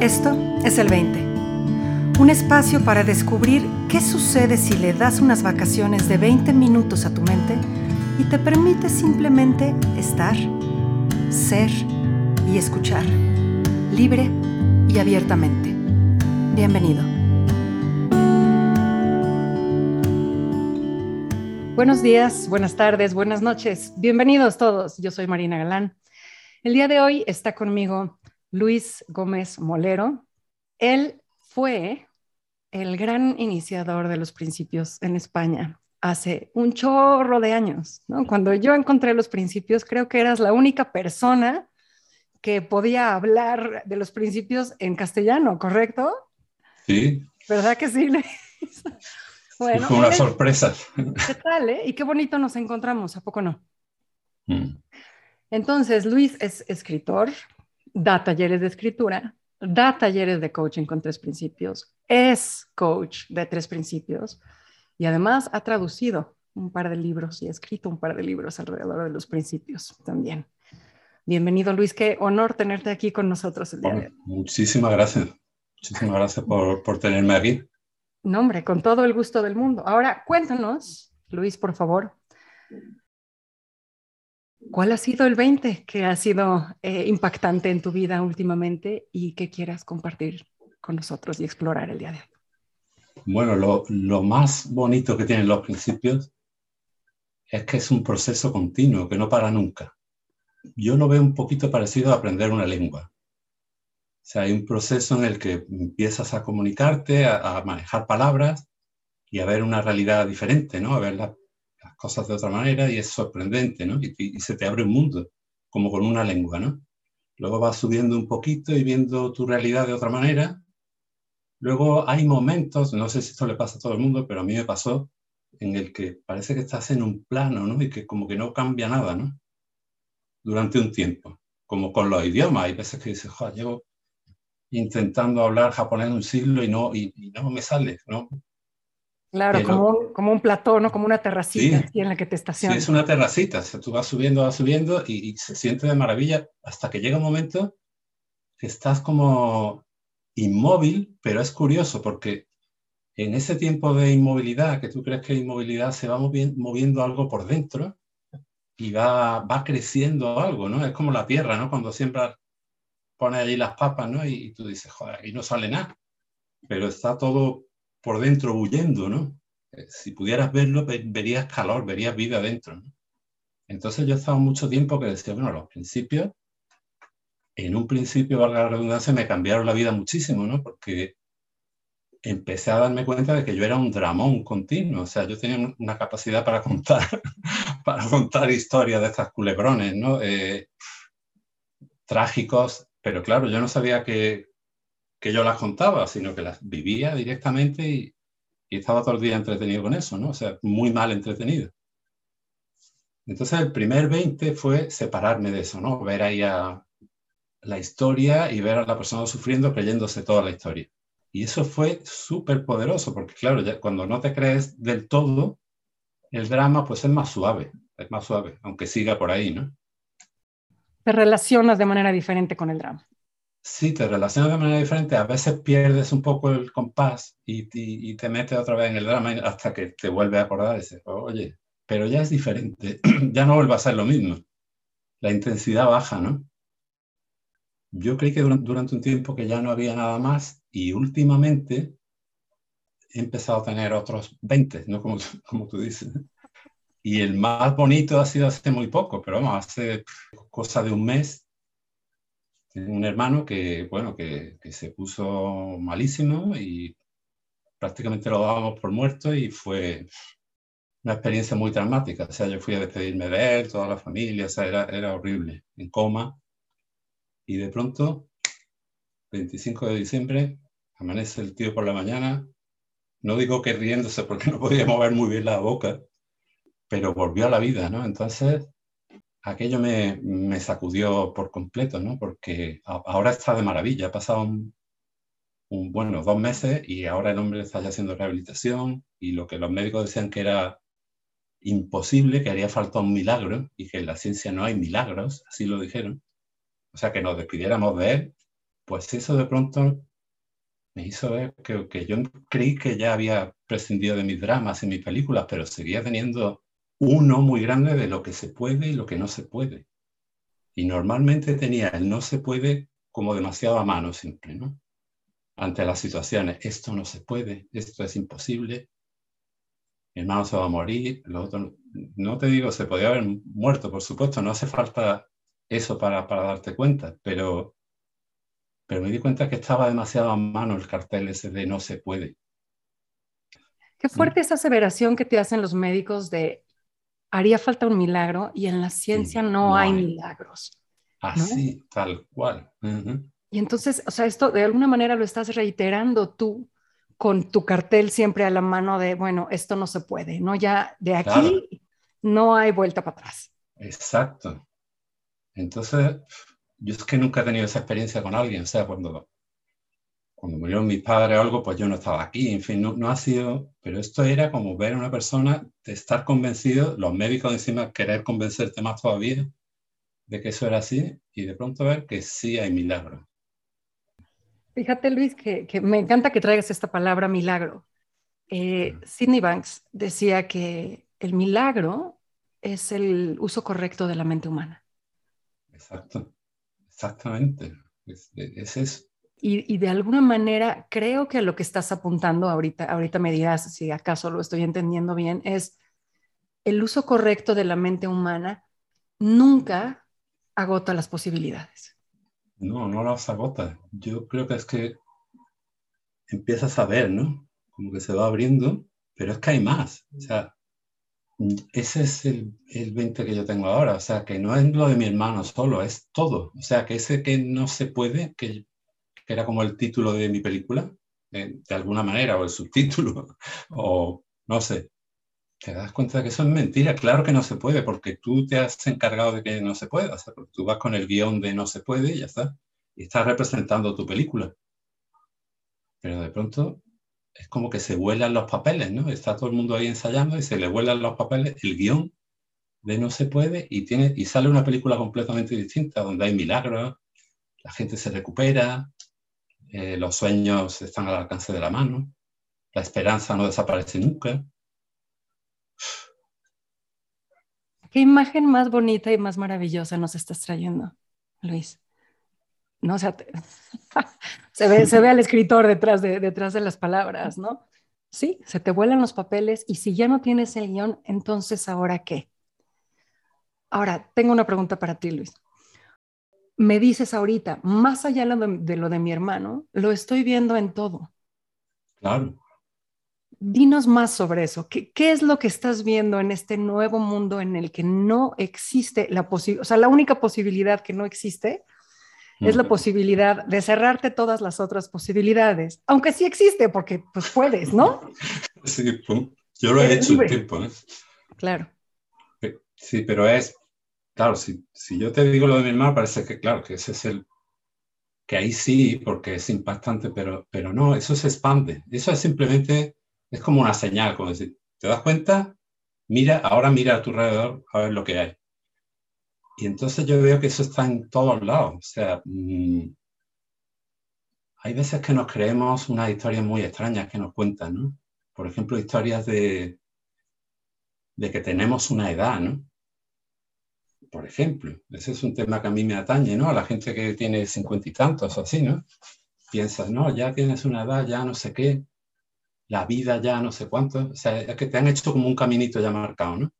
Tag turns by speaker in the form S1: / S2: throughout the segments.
S1: Esto es el 20. Un espacio para descubrir qué sucede si le das unas vacaciones de 20 minutos a tu mente y te permite simplemente estar, ser y escuchar, libre y abiertamente. Bienvenido. Buenos días, buenas tardes, buenas noches. Bienvenidos todos. Yo soy Marina Galán. El día de hoy está conmigo Luis Gómez Molero. Él fue el gran iniciador de los principios en España hace un chorro de años. Cuando yo encontré los principios, creo que eras la única persona que podía hablar de los principios en castellano, ¿correcto?
S2: Sí.
S1: ¿Verdad que sí, Luis?
S2: Bueno, fue una sorpresa.
S1: ¿Qué tal, eh? Y qué bonito nos encontramos, ¿a poco no? Mm. Entonces, Luis es escritor, da talleres de escritura, da talleres de coaching con tres principios, es coach de tres principios y además ha traducido un par de libros y ha escrito un par de libros alrededor de los principios también. Bienvenido Luis, qué honor tenerte aquí con nosotros el día de hoy.
S2: Muchísimas gracias, muchísimas gracias por, por tenerme aquí.
S1: No, hombre, con todo el gusto del mundo. Ahora, cuéntanos, Luis, por favor, ¿Cuál ha sido el 20 que ha sido eh, impactante en tu vida últimamente y que quieras compartir con nosotros y explorar el día de hoy?
S2: Bueno, lo, más bonito que tienen los principios es que es un proceso continuo, que no para nunca. Yo lo veo un poquito parecido a aprender una lengua. O sea, hay un proceso en el que empiezas a comunicarte, a, manejar palabras y a ver una realidad diferente, ¿no? A ver la, cosas de otra manera y es sorprendente, ¿no? Y, se te abre un mundo, como con una lengua, ¿no? Luego vas subiendo un poquito y viendo tu realidad de otra manera. Luego hay momentos, no sé si esto le pasa a todo el mundo, pero a mí me pasó, en el que parece que estás en un plano, ¿no? Y que como que no cambia nada, ¿no? Durante un tiempo, como con los idiomas. Hay veces que dices, joder, llevo intentando hablar japonés un siglo y no, y, y no me sale, ¿no?
S1: Claro, como, un, como un plató, ¿no? Como una terracita en la que te estacionas.
S2: Sí, es una terracita. O sea, tú vas subiendo, vas subiendo y, se siente de maravilla hasta que llega un momento que estás como inmóvil, pero es curioso porque en ese tiempo de inmovilidad, que tú crees que inmovilidad, se va moviendo, algo por dentro y va, va creciendo algo, ¿no? Es como la tierra, ¿no? Cuando siempre pones allí las papas, ¿no? Y, y tú dices, joder, aquí no sale nada. Pero está todo por dentro huyendo, ¿no? Eh, si pudieras verlo, verías calor, verías vida dentro. Entonces yo he estado mucho tiempo que decía, bueno, los principios, en un principio, valga la redundancia, me cambiaron la vida muchísimo, ¿no? Porque empecé a darme cuenta de que yo era un dramón continuo, o sea, yo tenía una capacidad para contar, para contar historias de estas culebrones, ¿no? Eh, trágicos, pero claro, yo no sabía que, que yo las contaba, sino que las vivía directamente y, estaba todo el día entretenido con eso, ¿no? O sea, muy mal entretenido. Entonces el primer 20 fue separarme de eso, ¿no? Ver ahí a la historia y ver a la persona sufriendo creyéndose toda la historia. Y eso fue súper poderoso, porque claro, cuando no te crees del todo, el drama pues es más suave, es más suave, aunque siga por ahí, ¿no?
S1: Te relacionas de manera diferente con el drama.
S2: Sí, te relacionas de manera diferente. A veces pierdes un poco el compás y, y, te metes otra vez en el drama hasta que te vuelves a acordar y dices, oye, pero ya es diferente, ya no vuelve a ser lo mismo. La intensidad baja, ¿no? Yo creí que durante, un tiempo que ya no había nada más y últimamente he empezado a tener otros 20, ¿no? Como, como tú dices. Y el más bonito ha sido hace muy poco, pero vamos, hace cosa de un mes un hermano que, bueno, que, se puso malísimo y prácticamente lo dábamos por muerto y fue una experiencia muy traumática. O sea, yo fui a despedirme de él, toda la familia, o sea, era, era horrible, en coma. Y de pronto, 25 de diciembre, amanece el tío por la mañana. No digo que riéndose porque no podía mover muy bien la boca, pero volvió a la vida, ¿no? Entonces, aquello me, sacudió por completo, ¿no? Porque ahora está de maravilla, ha pasado un, bueno, dos meses y ahora el hombre está ya haciendo rehabilitación y lo que los médicos decían que era imposible, que haría falta un milagro y que en la ciencia no hay milagros, así lo dijeron. O sea, que nos despidiéramos de él, pues eso de pronto me hizo ver que, que, yo creí que ya había prescindido de mis dramas y mis películas, pero seguía teniendo uno muy grande de lo que se puede y lo que no se puede. Y normalmente tenía el no se puede como demasiado a mano siempre, ¿no? Ante las situaciones, esto no se puede, esto es imposible, mi hermano se va a morir, lo otro, no te digo, se podía haber muerto, por supuesto, no hace falta eso para, para darte cuenta, pero, pero me di cuenta que estaba demasiado a mano el cartel ese de no se puede.
S1: Qué fuerte esa aseveración que te hacen los médicos de haría falta un milagro y en la ciencia no, hay, milagros.
S2: Así, tal cual.
S1: Y entonces, o sea, esto de alguna manera lo estás reiterando tú con tu cartel siempre a la mano de, bueno, esto no se puede, ¿no? Ya de aquí no hay vuelta para atrás.
S2: Exacto. Entonces, yo es que nunca he tenido esa experiencia con alguien, o sea, cuando, cuando murió mi padre o algo, pues yo no estaba aquí, en fin, no, no ha sido, pero esto era como ver a una persona, de estar convencido, los médicos encima querer convencerte más todavía de que eso era así y de pronto ver que sí hay milagros.
S1: Fíjate, Luis, que, que, me encanta que traigas esta palabra milagro. Eh, Sidney Banks decía que el milagro es el uso correcto de la mente humana.
S2: Exacto, exactamente. Es, es eso.
S1: Y, de alguna manera creo que lo que estás apuntando ahorita, ahorita me dirás si acaso lo estoy entendiendo bien, es el uso correcto de la mente humana nunca agota las posibilidades.
S2: No, no las agota. Yo creo que es que empiezas a ver, ¿no? Como que se va abriendo, pero es que hay más. O sea, ese es el, el 20 que yo tengo ahora. O sea, que no es lo de mi hermano solo, es todo. O sea, que ese que no se puede, que, que era como el título de mi película, de, de alguna manera, o el subtítulo, o no sé, te das cuenta de que eso es mentira. Claro que no se puede, porque tú te has encargado de que no se pueda. O sea, tú vas con el guion de no se puede y ya está. Y estás representando tu película. Pero de pronto es como que se vuelan los papeles, ¿no? Está todo el mundo ahí ensayando y se le vuelan los papeles, el guion de no se puede y, tiene, y sale una película completamente distinta, donde hay milagros, la gente se recupera, eh, los sueños están al alcance de la mano, la esperanza no desaparece nunca.
S1: ¿Qué imagen más bonita y más maravillosa nos estás trayendo, Luis? No, o sea, se, ve, se ve al escritor detrás de, detrás de las palabras, ¿no? Sí, se te vuelan los papeles y si ya no tienes el guion, entonces ¿ahora qué? Ahora, tengo una pregunta para ti, Luis. Me dices ahorita, más allá de lo de mi hermano, lo estoy viendo en todo.
S2: Claro.
S1: Dinos más sobre eso. ¿Qué, ¿Qué, es lo que estás viendo en este nuevo mundo en el que no existe la posibilidad, o sea, la única posibilidad que no existe es la posibilidad de cerrarte todas las otras posibilidades, aunque sí existe porque pues puedes, ¿no?
S2: Sí, yo lo he hecho un tiempo. ¿eh?
S1: Claro.
S2: Sí, pero es, claro, si, si yo te digo lo de mi hermano, parece que, claro, que ese es el, que ahí sí, porque es impactante, pero, pero no, eso se expande. Eso es simplemente es como una señal, como decir, ¿te das cuenta? Mira, ahora mira a tu alrededor a ver lo que hay. Y entonces yo veo que eso está en todos lados. O sea, mmm, hay veces que nos creemos unas historias muy extrañas que nos cuentan, ¿no? Por ejemplo, historias de, de que tenemos una edad, ¿no? Por ejemplo, ese es un tema que a mí me atañe, ¿no? A la gente que tiene cincuenta y tantos o así, ¿no? Piensas, no, ya tienes una edad, ya no sé qué. La vida ya no sé cuánto, o sea, es que te han hecho como un caminito ya marcado, ¿no?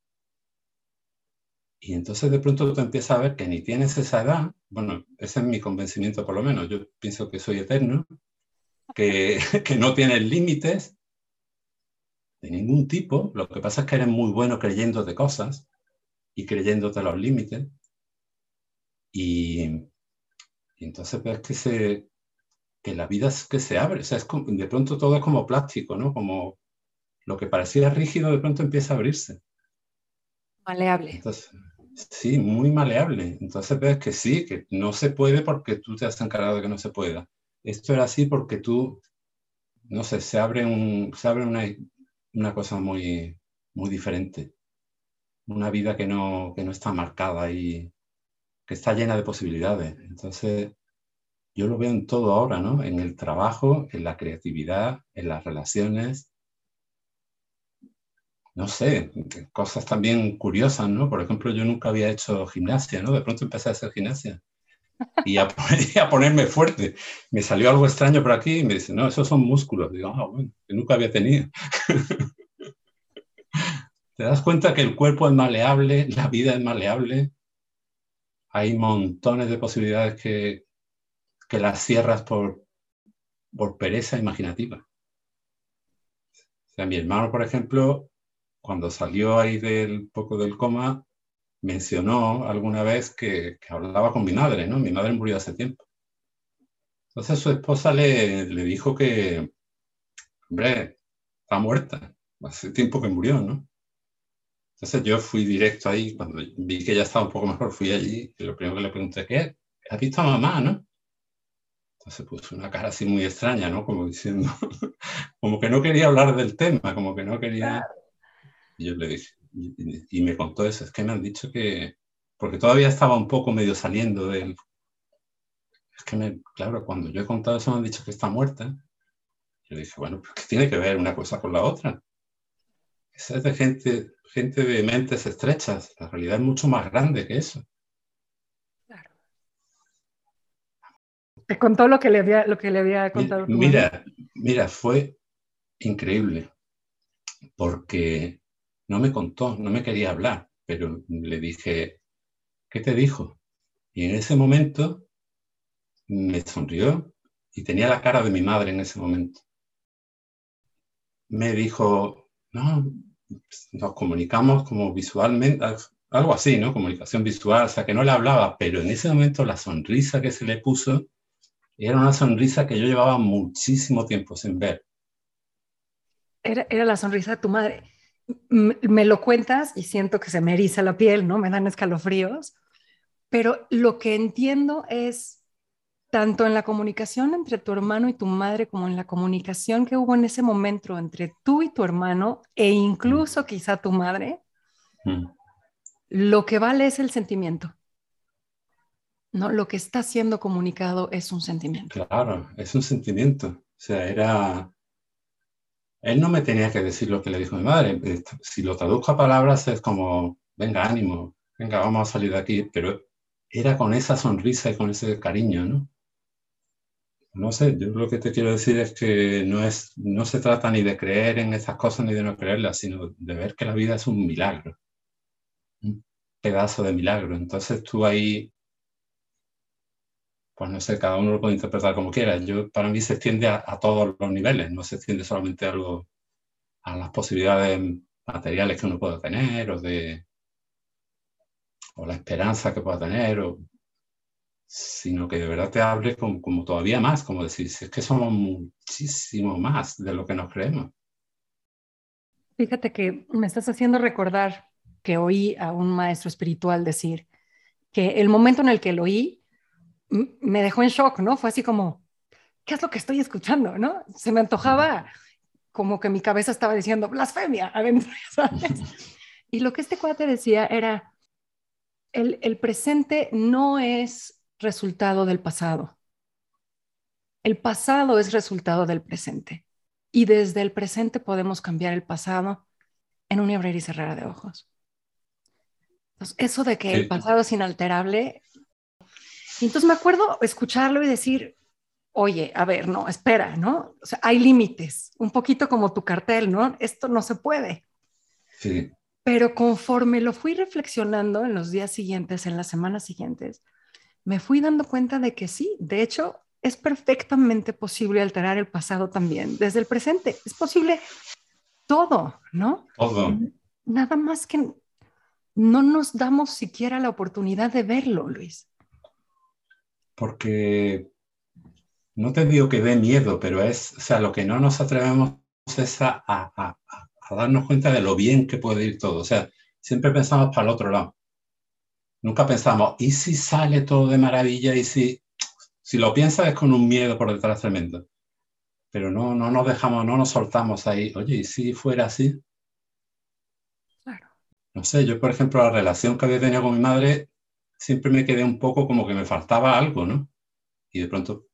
S2: Y entonces de pronto tú empiezas a ver que ni tienes esa edad, bueno, ese es mi convencimiento por lo menos, yo pienso que soy eterno, que, que no tienes límites de ningún tipo, lo que pasa es que eres muy bueno creyéndote cosas y creyéndote los límites. Y, y entonces ves que se, que la vida es que se abre, o sea, es como, de pronto todo es como plástico, ¿no? Como lo que parecía rígido de pronto empieza a abrirse.
S1: Maleable.
S2: Entonces, sí, muy maleable. Entonces ves que sí, que no se puede porque tú te has encargado de que no se pueda. Esto era así porque tú, no sé, se abre, un, se abre una, una cosa muy, muy diferente. Una vida que no, que no está marcada y que está llena de posibilidades. Entonces, yo lo veo en todo ahora, ¿no? En el trabajo, en la creatividad, en las relaciones. No sé, cosas también curiosas, ¿no? Por ejemplo, yo nunca había hecho gimnasia, ¿no? De pronto empecé a hacer gimnasia y a, ponerme fuerte. Me salió algo extraño por aquí y me dice, no, esos son músculos. Digo, ah, bueno, que nunca había tenido. Te das cuenta que el cuerpo es maleable, la vida es maleable. Hay montones de posibilidades que, que las cierras por, por pereza imaginativa. O sea, mi hermano, por ejemplo, cuando salió ahí del poco del coma, mencionó alguna vez que, hablaba con mi madre, ¿no? Mi madre murió hace tiempo. Entonces su esposa le, le dijo que, hombre, está muerta, hace tiempo que murió, ¿no? Entonces yo fui directo ahí, cuando vi que ya estaba un poco mejor, fui allí y lo primero que le pregunté, ¿qué? ¿Has visto a mamá, no? Entonces puso una cara así muy extraña, ¿no? Como diciendo, como que no quería hablar del tema, como que no quería... Y yo le dije, y, me contó eso, es que me han dicho que, porque todavía estaba un poco medio saliendo del... Es que, me, claro, cuando yo he contado eso me han dicho que está muerta. Yo dije, bueno, pues ¿qué tiene que ver una cosa con la otra? Esa es de gente, gente de mentes estrechas, la realidad es mucho más grande que eso. Claro.
S1: Te contó lo que le había, lo que le había contado.
S2: Mira, mira, fue increíble, porque no me contó, no me quería hablar, pero le dije, ¿qué te dijo? Y en ese momento me sonrió y tenía la cara de mi madre en ese momento. Me dijo, no, nos comunicamos como visualmente, algo así, ¿no? Comunicación visual, o sea, que no le hablaba, pero en ese momento la sonrisa que se le puso era una sonrisa que yo llevaba muchísimo tiempo sin ver.
S1: Era, era la sonrisa de tu madre me lo cuentas y siento que se me eriza la piel, ¿no? Me dan escalofríos, pero lo que entiendo es tanto en la comunicación entre tu hermano y tu madre como en la comunicación que hubo en ese momento entre tú y tu hermano e incluso quizá tu madre, mm. lo que vale es el sentimiento. ¿no? Lo que está siendo comunicado es un sentimiento.
S2: Claro, es un sentimiento. O sea, era, él no me tenía que decir lo que le dijo mi madre. Si lo traduzco a palabras es como, venga, ánimo, venga, vamos a salir de aquí, pero era con esa sonrisa y con ese cariño, ¿no? No sé, yo lo que te quiero decir es que no, es, no se trata ni de creer en esas cosas ni de no creerlas, sino de ver que la vida es un milagro, un pedazo de milagro. Entonces tú ahí pues no sé, cada uno lo puede interpretar como quiera. Yo, para mí se extiende a, todos los niveles, no se extiende solamente a, a las posibilidades materiales que uno pueda tener o de o la esperanza que pueda tener, o, sino que de verdad te hable como, como todavía más, como decir, es que somos muchísimo más de lo que nos creemos.
S1: Fíjate que me estás haciendo recordar que oí a un maestro espiritual decir que el momento en el que lo oí me dejó en shock, ¿no? Fue así como, ¿qué es lo que estoy escuchando, no? Se me antojaba como que mi cabeza estaba diciendo blasfemia adentro, ¿sabes? Y lo que este cuate decía era, el, el presente no es resultado del pasado. El pasado es resultado del presente. Y desde el presente podemos cambiar el pasado en un abrir y cerrar de ojos. Entonces, eso de que el pasado es inalterable y entonces me acuerdo escucharlo y decir, oye, a ver, no, espera, ¿no? O sea, hay límites, un poquito como tu cartel, ¿no? Esto no se puede.
S2: Sí.
S1: Pero conforme lo fui reflexionando en los días siguientes, en las semanas siguientes, me fui dando cuenta de que sí, de hecho, es perfectamente posible alterar el pasado también, desde el presente. Es posible todo, ¿no?
S2: Todo.
S1: Nada más que no nos damos siquiera la oportunidad de verlo, Luis
S2: porque no te digo que dé miedo, pero es, o sea, lo que no nos atrevemos es a, a, darnos cuenta de lo bien que puede ir todo. O sea, siempre pensamos para el otro lado. Nunca pensamos, ¿y si sale todo de maravilla? ¿Y si, si lo piensas es con un miedo por detrás tremendo? Pero no, no nos dejamos, no nos soltamos ahí. Oye, ¿y si fuera así?
S1: Claro.
S2: No sé, yo por ejemplo, la relación que había tenido con mi madre siempre me quedé un poco como que me faltaba algo, ¿no? y de pronto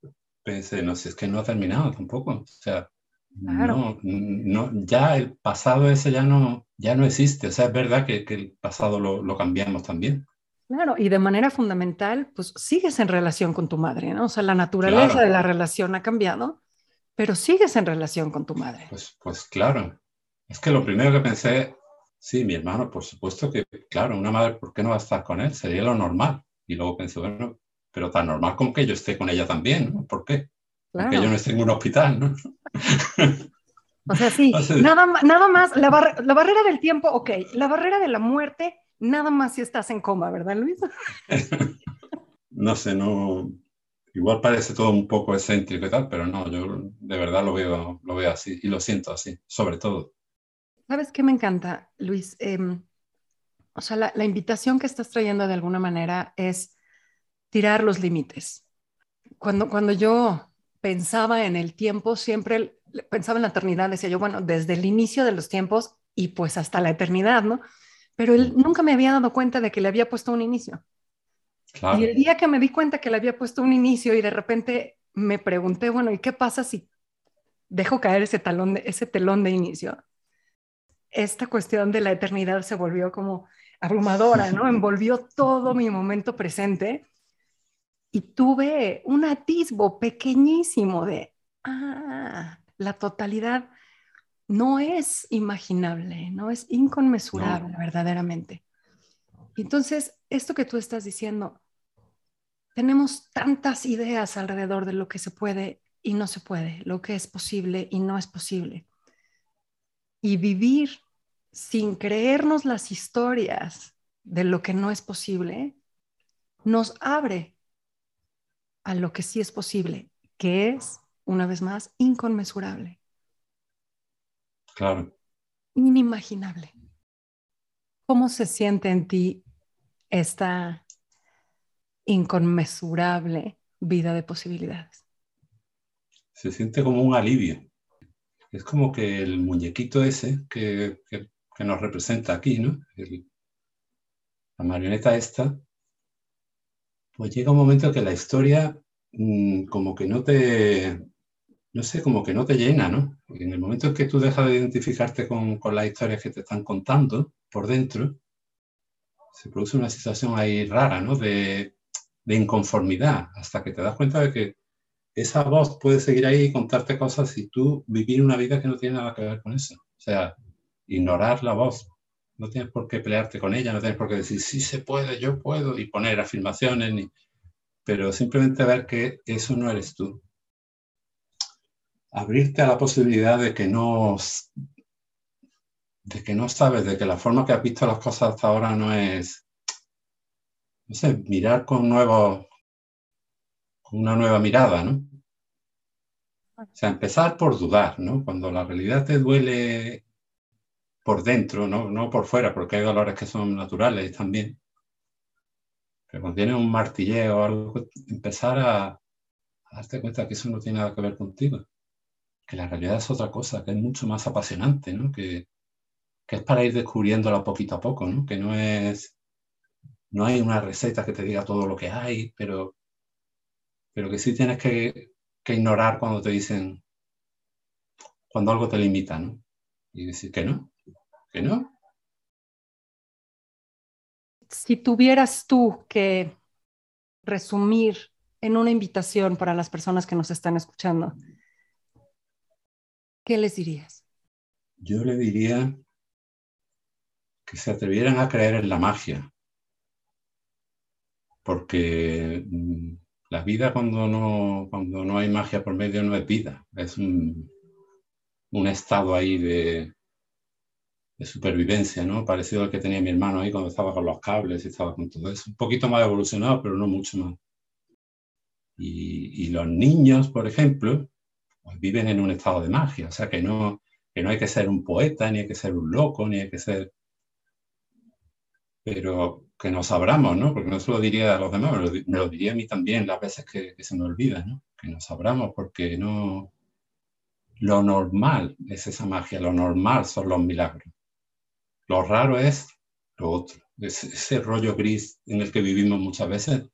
S2: pensé, no sé, es que no ha terminado tampoco. O sea, no, no, ya el pasado ese ya no, ya no existe. O sea, es verdad que, que el pasado lo, lo, cambiamos también.
S1: Claro, y de manera fundamental, pues sigues en relación con tu madre, ¿no? O sea, la naturaleza de la relación ha cambiado, pero sigues en relación con tu madre.
S2: Pues, pues claro. Es que lo primero que pensé, sí, mi hermano, por supuesto que, claro, una madre, ¿por qué no va a estar con él? Sería lo normal. Y luego pensé, bueno, pero tan normal como que yo esté con ella también, ¿no? ¿Por qué? Porque yo no esté en un hospital, ¿no?
S1: O sea, sí, nada, nada más, la, barrera del tiempo, ok, la barrera de la muerte, nada más si estás en coma, ¿verdad, Luis?
S2: no sé, no, igual parece todo un poco excéntrico y tal, pero no, yo de verdad lo veo, lo veo así y lo siento así, sobre todo.
S1: ¿Sabes qué me encanta, Luis? Em, o sea, la, la, invitación que estás trayendo de alguna manera es tirar los límites. Cuando, cuando yo pensaba en el tiempo, siempre pensaba en la eternidad, decía yo, bueno, desde el inicio de los tiempos y pues hasta la eternidad, ¿no? Pero él nunca me había dado cuenta de que le había puesto un inicio. Y el día que me di cuenta que le había puesto un inicio y de repente me pregunté, bueno, ¿y qué pasa si dejo caer ese, talón de, ese telón de inicio? Esta cuestión de la eternidad se volvió como abrumadora, ¿no? Envolvió todo mi momento presente y tuve un atisbo pequeñísimo de, ah, la totalidad no es imaginable, no es inconmensurable verdaderamente. Entonces, esto que tú estás diciendo, tenemos tantas ideas alrededor de lo que se puede y no se puede, lo que es posible y no es posible. Y vivir sin creernos las historias de lo que no es posible, nos abre a lo que sí es posible, que es, una vez más, inconmensurable.
S2: Claro.
S1: Inimaginable. ¿Cómo se siente en ti esta inconmensurable vida de posibilidades?
S2: Se siente como un alivio. Es como que el muñequito ese que, nos representa aquí, ¿no? la marioneta esta, pues llega un momento que la historia mm, como que no te, no sé, como que no te llena, ¿no? en el momento en que tú dejas de identificarte con, con las historias que te están contando por dentro, se produce una situación ahí rara, ¿no? De, de inconformidad, hasta que te das cuenta de que esa voz puede seguir ahí y contarte cosas y tú vivir una vida que no tiene nada que ver con eso. O sea, ignorar la voz, no tienes por qué pelearte con ella, no tienes por qué decir, sí se puede, yo puedo, y poner afirmaciones, pero simplemente ver que eso no eres tú. Abrirte a la posibilidad de que no, de que no sabes, de que la forma que has visto las cosas hasta ahora no es, no sé, mirar con nuevos, con una nueva mirada, ¿no? O sea, empezar por dudar, ¿no? Cuando la realidad te duele por dentro, no, no por fuera, porque hay dolores que son naturales también. Pero cuando tienes un martilleo o algo, empezar a, darte cuenta que eso no tiene nada que ver contigo. Que la realidad es otra cosa, que es mucho más apasionante, ¿no? Que, que es para ir descubriéndola poquito a poco, ¿no? Que no es, no hay una receta que te diga todo lo que hay, pero, pero que sí tienes que, que ignorar cuando te dicen, cuando algo te limita, ¿no? Y decir que no, no.
S1: Si tuvieras tú que resumir en una invitación para las personas que nos están escuchando, ¿qué les dirías?
S2: Yo le diría que se atrevieran a creer en la magia, porque mm, la vida cuando no, cuando no hay magia por medio no es vida, es un estado ahí de, de supervivencia, ¿no? Parecido al que tenía mi hermano ahí cuando estaba con los cables y estaba con todo eso. Un poquito más evolucionado, pero no mucho más. Y, los niños, por ejemplo, viven en un estado de magia, o sea que no, que no hay que ser un poeta, ni hay que ser un loco, ni hay que ser... Pero que nos abramos, ¿no? Porque no se lo diría a los demás, me lo, diría a mí también las veces que, que se me olvida, ¿no? Que nos abramos porque no... Lo normal es esa magia, lo normal son los milagros. Lo raro es lo otro, ese, rollo gris en el que vivimos muchas veces,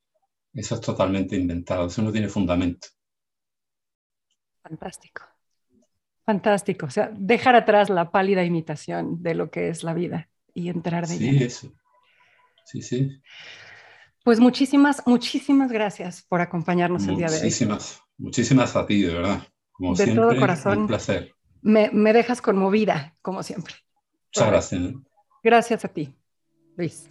S2: Eso es totalmente inventado, eso no tiene fundamento.
S1: Fantástico. Fantástico. O sea, dejar atrás la pálida imitación de lo que es la vida y entrar de
S2: Sí, eso. Sí, sí.
S1: Pues muchísimas, muchísimas gracias por acompañarnos el día de hoy.
S2: Muchísimas, muchísimas a ti, de verdad. Como
S1: de
S2: siempre,
S1: todo corazón.
S2: Un placer.
S1: Me, me dejas conmovida, como siempre.
S2: Muchas gracias.
S1: Gracias a ti, Luis.